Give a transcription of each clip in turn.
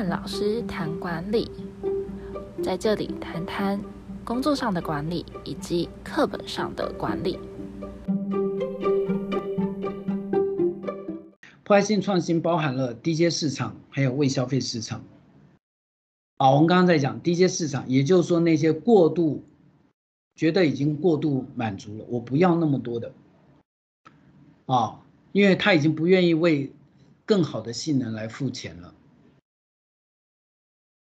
焕老师谈管理，在这里谈谈工作上的管理以及课本上的管理。破坏性创新包含了低阶市场，还有未消费市场。啊，我们刚刚在讲低阶市场，也就是说那些过度觉得已经过度满足了，我不要那么多的啊，因为他已经不愿意为更好的性能来付钱了。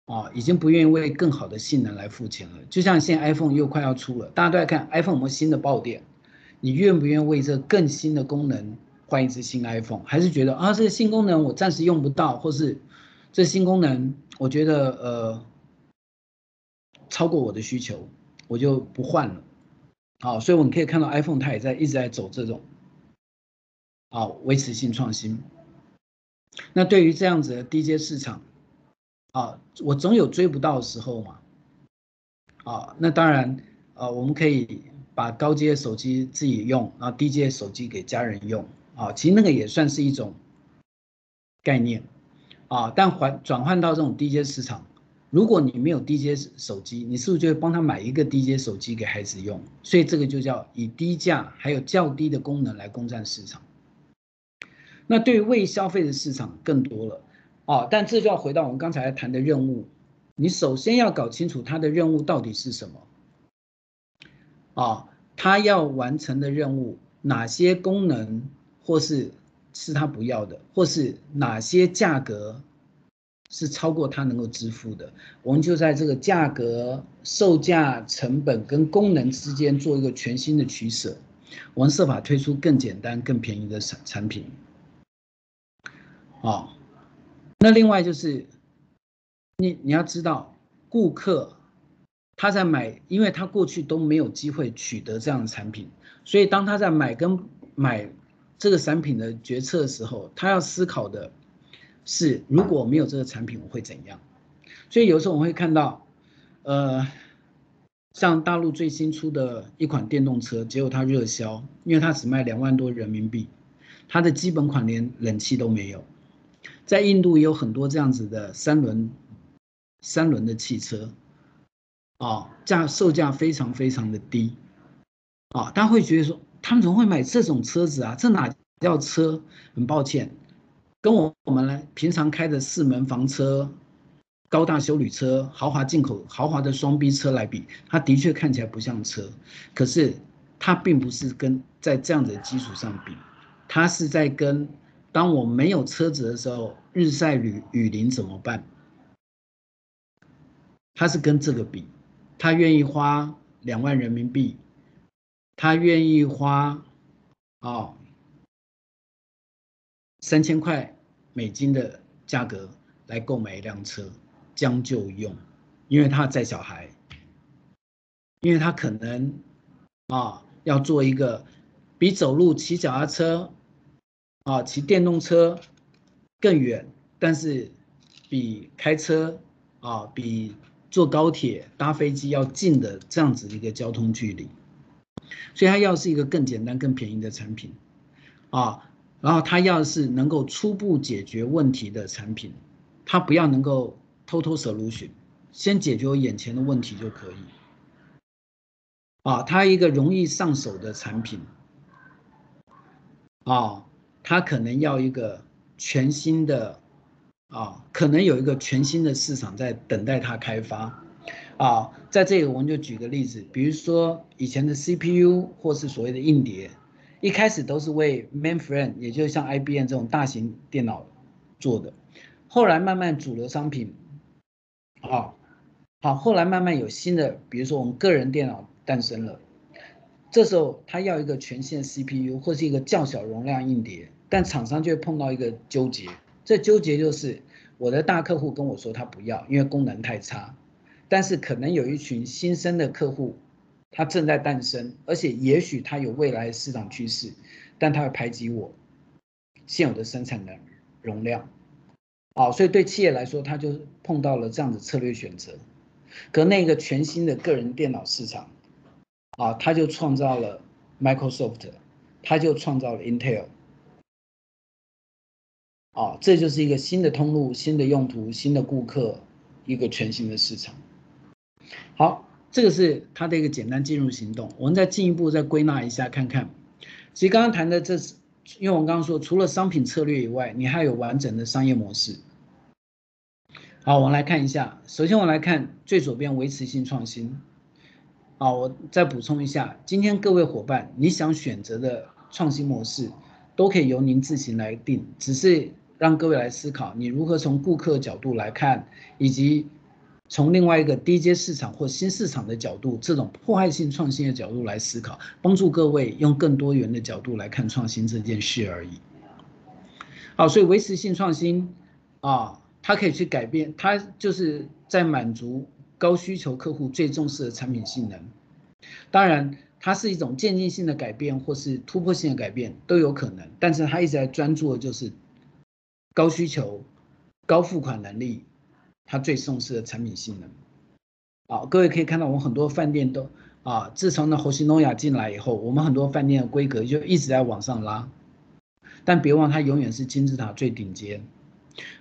啊，已经不愿意为更好的性能来付钱了。就像现在 iPhone 又快要出了，大家都在看 iPhone 有没有新的爆点，你愿不愿意为这更新的功能？换一只新 iPhone，还是觉得啊，这个新功能我暂时用不到，或是这新功能我觉得呃超过我的需求，我就不换了。好，所以我们可以看到 iPhone 它也在一直在走这种啊维持性创新。那对于这样子的低阶市场啊，我总有追不到的时候嘛。啊，那当然啊，我们可以把高阶手机自己用，然后低阶手机给家人用。啊，其实那个也算是一种概念啊，但换转换到这种低阶市场，如果你没有低阶手机，你是不是就会帮他买一个低阶手机给孩子用？所以这个就叫以低价还有较低的功能来攻占市场。那对于未消费的市场更多了啊，但这就要回到我们刚才谈的任务，你首先要搞清楚他的任务到底是什么啊，他要完成的任务哪些功能？或是是他不要的，或是哪些价格是超过他能够支付的，我们就在这个价格、售价、成本跟功能之间做一个全新的取舍，我们设法推出更简单、更便宜的产产品。啊，那另外就是你你要知道，顾客他在买，因为他过去都没有机会取得这样的产品，所以当他在买跟买。这个产品的决策的时候，他要思考的是，如果没有这个产品，我会怎样？所以有时候我会看到，呃，像大陆最新出的一款电动车，结果它热销，因为它只卖两万多人民币，它的基本款连冷气都没有。在印度也有很多这样子的三轮三轮的汽车，啊，价售价非常非常的低，啊，大家会觉得说。他们怎么会买这种车子啊？这哪叫车？很抱歉，跟我我们来平常开的四门房车、高大修旅车、豪华进口豪华的双 B 车来比，它的确看起来不像车。可是它并不是跟在这样的基础上比，它是在跟当我没有车子的时候，日晒雨雨淋怎么办？他是跟这个比，他愿意花两万人民币。他愿意花啊三千块美金的价格来购买一辆车，将就用，因为他载小孩，因为他可能啊要做一个比走路、骑脚踏车啊、骑电动车更远，但是比开车啊、比坐高铁、搭飞机要近的这样子一个交通距离。所以他要是一个更简单、更便宜的产品，啊，然后他要是能够初步解决问题的产品，他不要能够偷偷 solution，先解决我眼前的问题就可以，啊，他一个容易上手的产品，啊，他可能要一个全新的，啊，可能有一个全新的市场在等待他开发。啊，在这里我们就举个例子，比如说以前的 CPU 或是所谓的硬碟，一开始都是为 mainframe，也就是像 IBM 这种大型电脑做的，后来慢慢主流商品，啊，好，后来慢慢有新的，比如说我们个人电脑诞生了，这时候他要一个全线 CPU 或是一个较小容量硬碟，但厂商就会碰到一个纠结，这纠结就是我的大客户跟我说他不要，因为功能太差。但是可能有一群新生的客户，他正在诞生，而且也许他有未来市场趋势，但他会排挤我现有的生产的容量，啊，所以对企业来说，他就碰到了这样的策略选择。可那个全新的个人电脑市场，啊，他就创造了 Microsoft，他就创造了 Intel，啊，这就是一个新的通路、新的用途、新的顾客，一个全新的市场。好，这个是它的一个简单进入行动。我们再进一步再归纳一下，看看。其实刚刚谈的这是，因为我们刚刚说，除了商品策略以外，你还有完整的商业模式。好，我们来看一下。首先，我来看最左边维持性创新。好，我再补充一下，今天各位伙伴，你想选择的创新模式，都可以由您自行来定，只是。让各位来思考，你如何从顾客角度来看，以及从另外一个低阶市场或新市场的角度，这种破坏性创新的角度来思考，帮助各位用更多元的角度来看创新这件事而已。好，所以维持性创新啊，它可以去改变，它就是在满足高需求客户最重视的产品性能。当然，它是一种渐进性的改变，或是突破性的改变都有可能，但是它一直在专注的就是。高需求、高付款能力，它最重视的产品性能。啊，各位可以看到，我们很多饭店都啊，自从那侯西诺亚进来以后，我们很多饭店的规格就一直在往上拉。但别忘，它永远是金字塔最顶尖。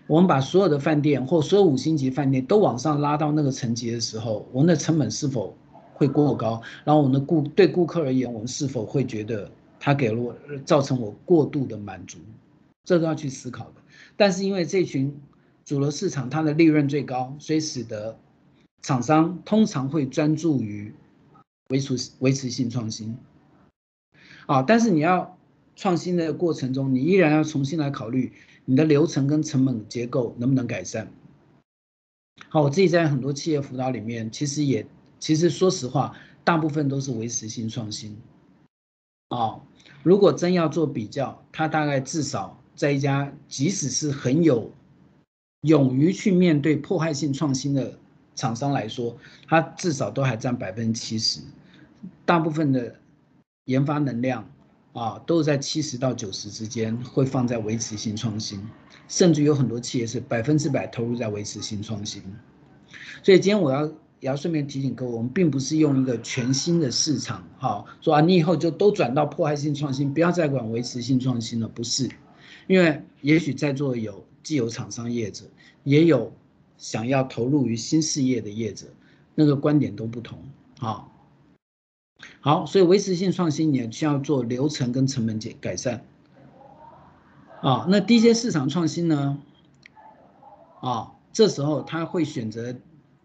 我们把所有的饭店或所有五星级饭店都往上拉到那个层级的时候，我们的成本是否会过高？然后我们的顾对顾客而言，我们是否会觉得他给了我造成我过度的满足？这都要去思考。但是因为这群主流市场它的利润最高，所以使得厂商通常会专注于维持维持性创新。啊，但是你要创新的过程中，你依然要重新来考虑你的流程跟成本结构能不能改善。好，我自己在很多企业辅导里面，其实也其实说实话，大部分都是维持性创新。啊，如果真要做比较，它大概至少。在一家即使是很有勇于去面对破坏性创新的厂商来说，它至少都还占百分之七十，大部分的研发能量啊，都在七十到九十之间会放在维持性创新，甚至有很多企业是百分之百投入在维持性创新。所以今天我要也要顺便提醒各位，我们并不是用一个全新的市场，哈，说啊，你以后就都转到破坏性创新，不要再管维持性创新了，不是。因为也许在座有既有厂商业者，也有想要投入于新事业的业者，那个观点都不同啊。好，所以维持性创新也需要做流程跟成本解改善。啊，那低阶市场创新呢？啊，这时候他会选择，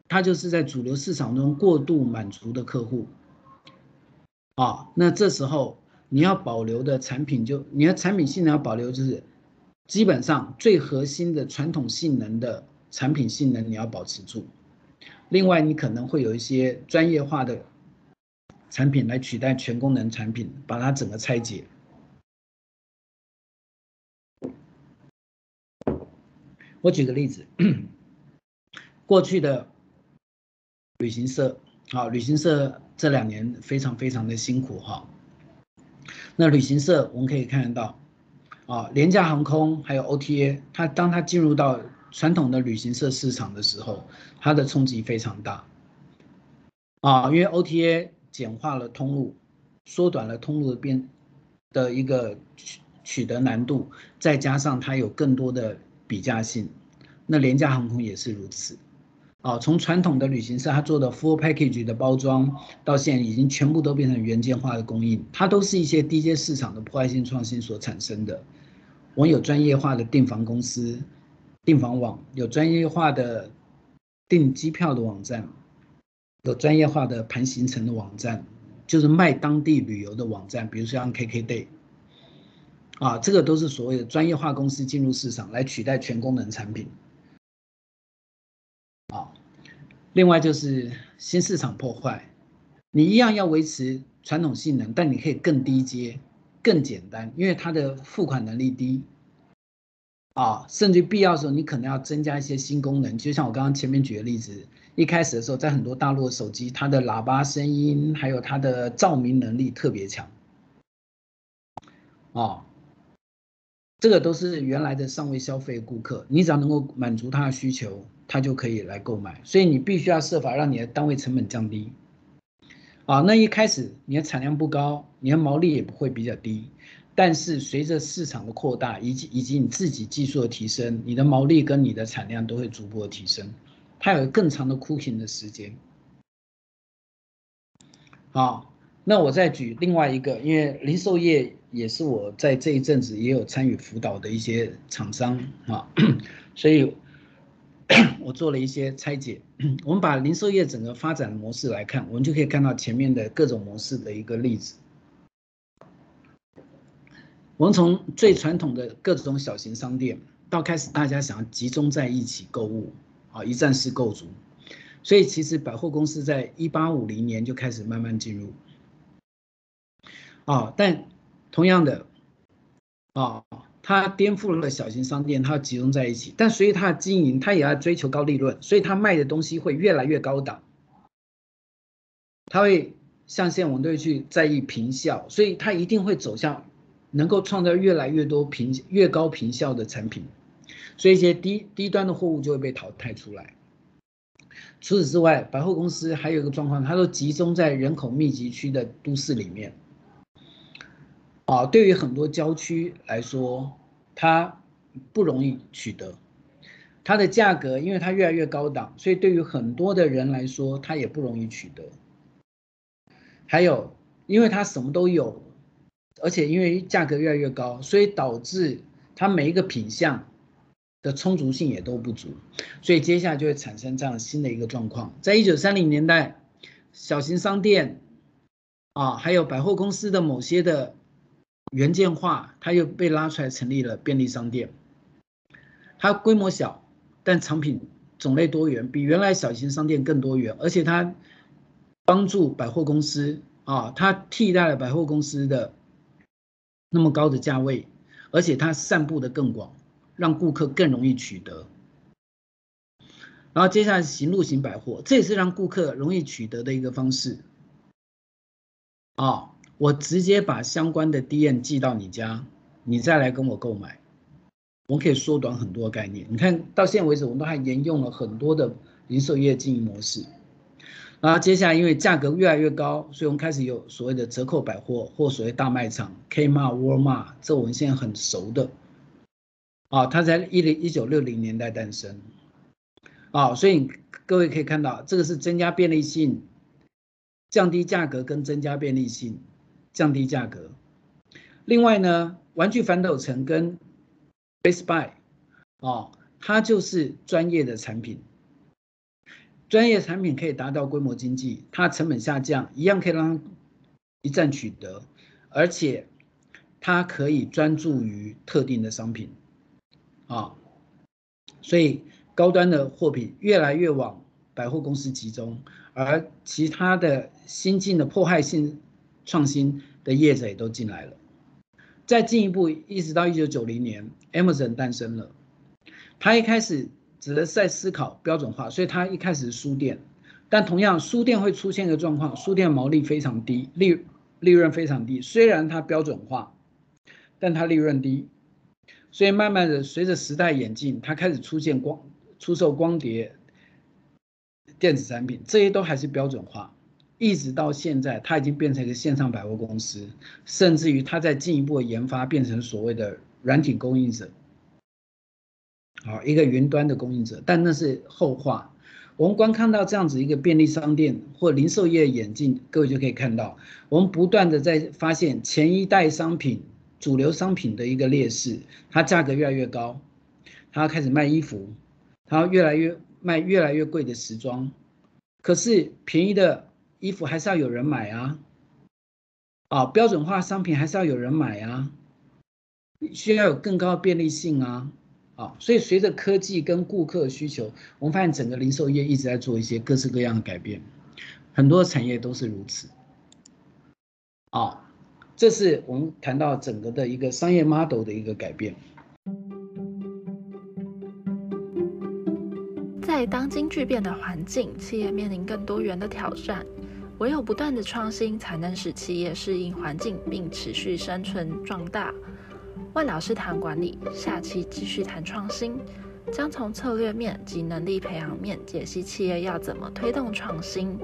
他就是在主流市场中过度满足的客户。啊，那这时候你要保留的产品就你的产品性能要保留就是。基本上最核心的传统性能的产品性能你要保持住，另外你可能会有一些专业化的产品来取代全功能产品，把它整个拆解。我举个例子，过去的旅行社，啊，旅行社这两年非常非常的辛苦哈。那旅行社我们可以看得到。啊，廉价航空还有 OTA，它当它进入到传统的旅行社市场的时候，它的冲击非常大。啊，因为 OTA 简化了通路，缩短了通路的边的一个取取得难度，再加上它有更多的比价性，那廉价航空也是如此。啊，从传统的旅行社他做的 full package 的包装，到现在已经全部都变成原件化的供应，它都是一些低阶市场的破坏性创新所产生的。我有专业化的订房公司、订房网，有专业化的订机票的网站，有专业化的盘行程的网站，就是卖当地旅游的网站，比如说像 KKday，啊，这个都是所谓的专业化公司进入市场来取代全功能产品。另外就是新市场破坏，你一样要维持传统性能，但你可以更低阶、更简单，因为它的付款能力低，啊，甚至必要的时候你可能要增加一些新功能。就像我刚刚前面举的例子，一开始的时候，在很多大陆的手机，它的喇叭声音还有它的照明能力特别强，啊，这个都是原来的尚未消费顾客，你只要能够满足他的需求。他就可以来购买，所以你必须要设法让你的单位成本降低。啊，那一开始你的产量不高，你的毛利也不会比较低。但是随着市场的扩大，以及以及你自己技术的提升，你的毛利跟你的产量都会逐步的提升，它有更长的 cooking 的时间。好，那我再举另外一个，因为零售业也是我在这一阵子也有参与辅导的一些厂商啊，所以我做了一些拆解。我们把零售业整个发展模式来看，我们就可以看到前面的各种模式的一个例子。我们从最传统的各种小型商店，到开始大家想要集中在一起购物，啊，一站式购足。所以其实百货公司在一八五零年就开始慢慢进入，啊，但同样的，啊，它颠覆了小型商店，它集中在一起，但所以它的经营，它也要追求高利润，所以它卖的东西会越来越高档，它会像现在我们都会去在意平效，所以它一定会走向能够创造越来越多平越高平效的产品，所以一些低低端的货物就会被淘汰出来。除此之外，百货公司还有一个状况，它都集中在人口密集区的都市里面。啊，对于很多郊区来说，它不容易取得。它的价格，因为它越来越高档，所以对于很多的人来说，它也不容易取得。还有，因为它什么都有，而且因为价格越来越高，所以导致它每一个品相。的充足性也都不足，所以接下来就会产生这样新的一个状况。在一九三零年代，小型商店啊，还有百货公司的某些的原件化，它又被拉出来成立了便利商店。它规模小，但产品种类多元，比原来小型商店更多元，而且它帮助百货公司啊，它替代了百货公司的那么高的价位，而且它散布的更广。让顾客更容易取得，然后接下来是行路型百货，这也是让顾客容易取得的一个方式。啊，我直接把相关的 D N 寄到你家，你再来跟我购买，我可以缩短很多概念。你看到现在为止，我们都还沿用了很多的零售业经营模式。然后接下来因为价格越来越高，所以我们开始有所谓的折扣百货或所谓大卖场，Kmart、Walmart，这我们现在很熟的。啊，它在一零一九六零年代诞生，啊，所以各位可以看到，这个是增加便利性、降低价格跟增加便利性、降低价格。另外呢，玩具反斗城跟 Best Buy，啊，它就是专业的产品，专业产品可以达到规模经济，它成本下降，一样可以让一站取得，而且它可以专注于特定的商品。啊，所以高端的货品越来越往百货公司集中，而其他的新进的破坏性创新的业者也都进来了。再进一步，一直到一九九零年，Amazon 诞生了。他一开始只是在思考标准化，所以他一开始是书店，但同样书店会出现一个状况，书店毛利非常低，利利润非常低。虽然它标准化，但它利润低。所以慢慢的，随着时代演进，它开始出现光出售光碟、电子产品，这些都还是标准化，一直到现在，它已经变成一个线上百货公司，甚至于它在进一步研发，变成所谓的软体供应者，好，一个云端的供应者，但那是后话。我们光看到这样子一个便利商店或零售业演进，各位就可以看到，我们不断的在发现前一代商品。主流商品的一个劣势，它价格越来越高，它开始卖衣服，它越来越卖越来越贵的时装，可是便宜的衣服还是要有人买啊，啊，标准化商品还是要有人买啊，需要有更高的便利性啊，啊，所以随着科技跟顾客需求，我们发现整个零售业一直在做一些各式各样的改变，很多产业都是如此，啊。这是我们谈到整个的一个商业 model 的一个改变。在当今巨变的环境，企业面临更多元的挑战，唯有不断的创新，才能使企业适应环境并持续生存壮大。万老师谈管理，下期继续谈创新，将从策略面及能力培养面解析企业要怎么推动创新。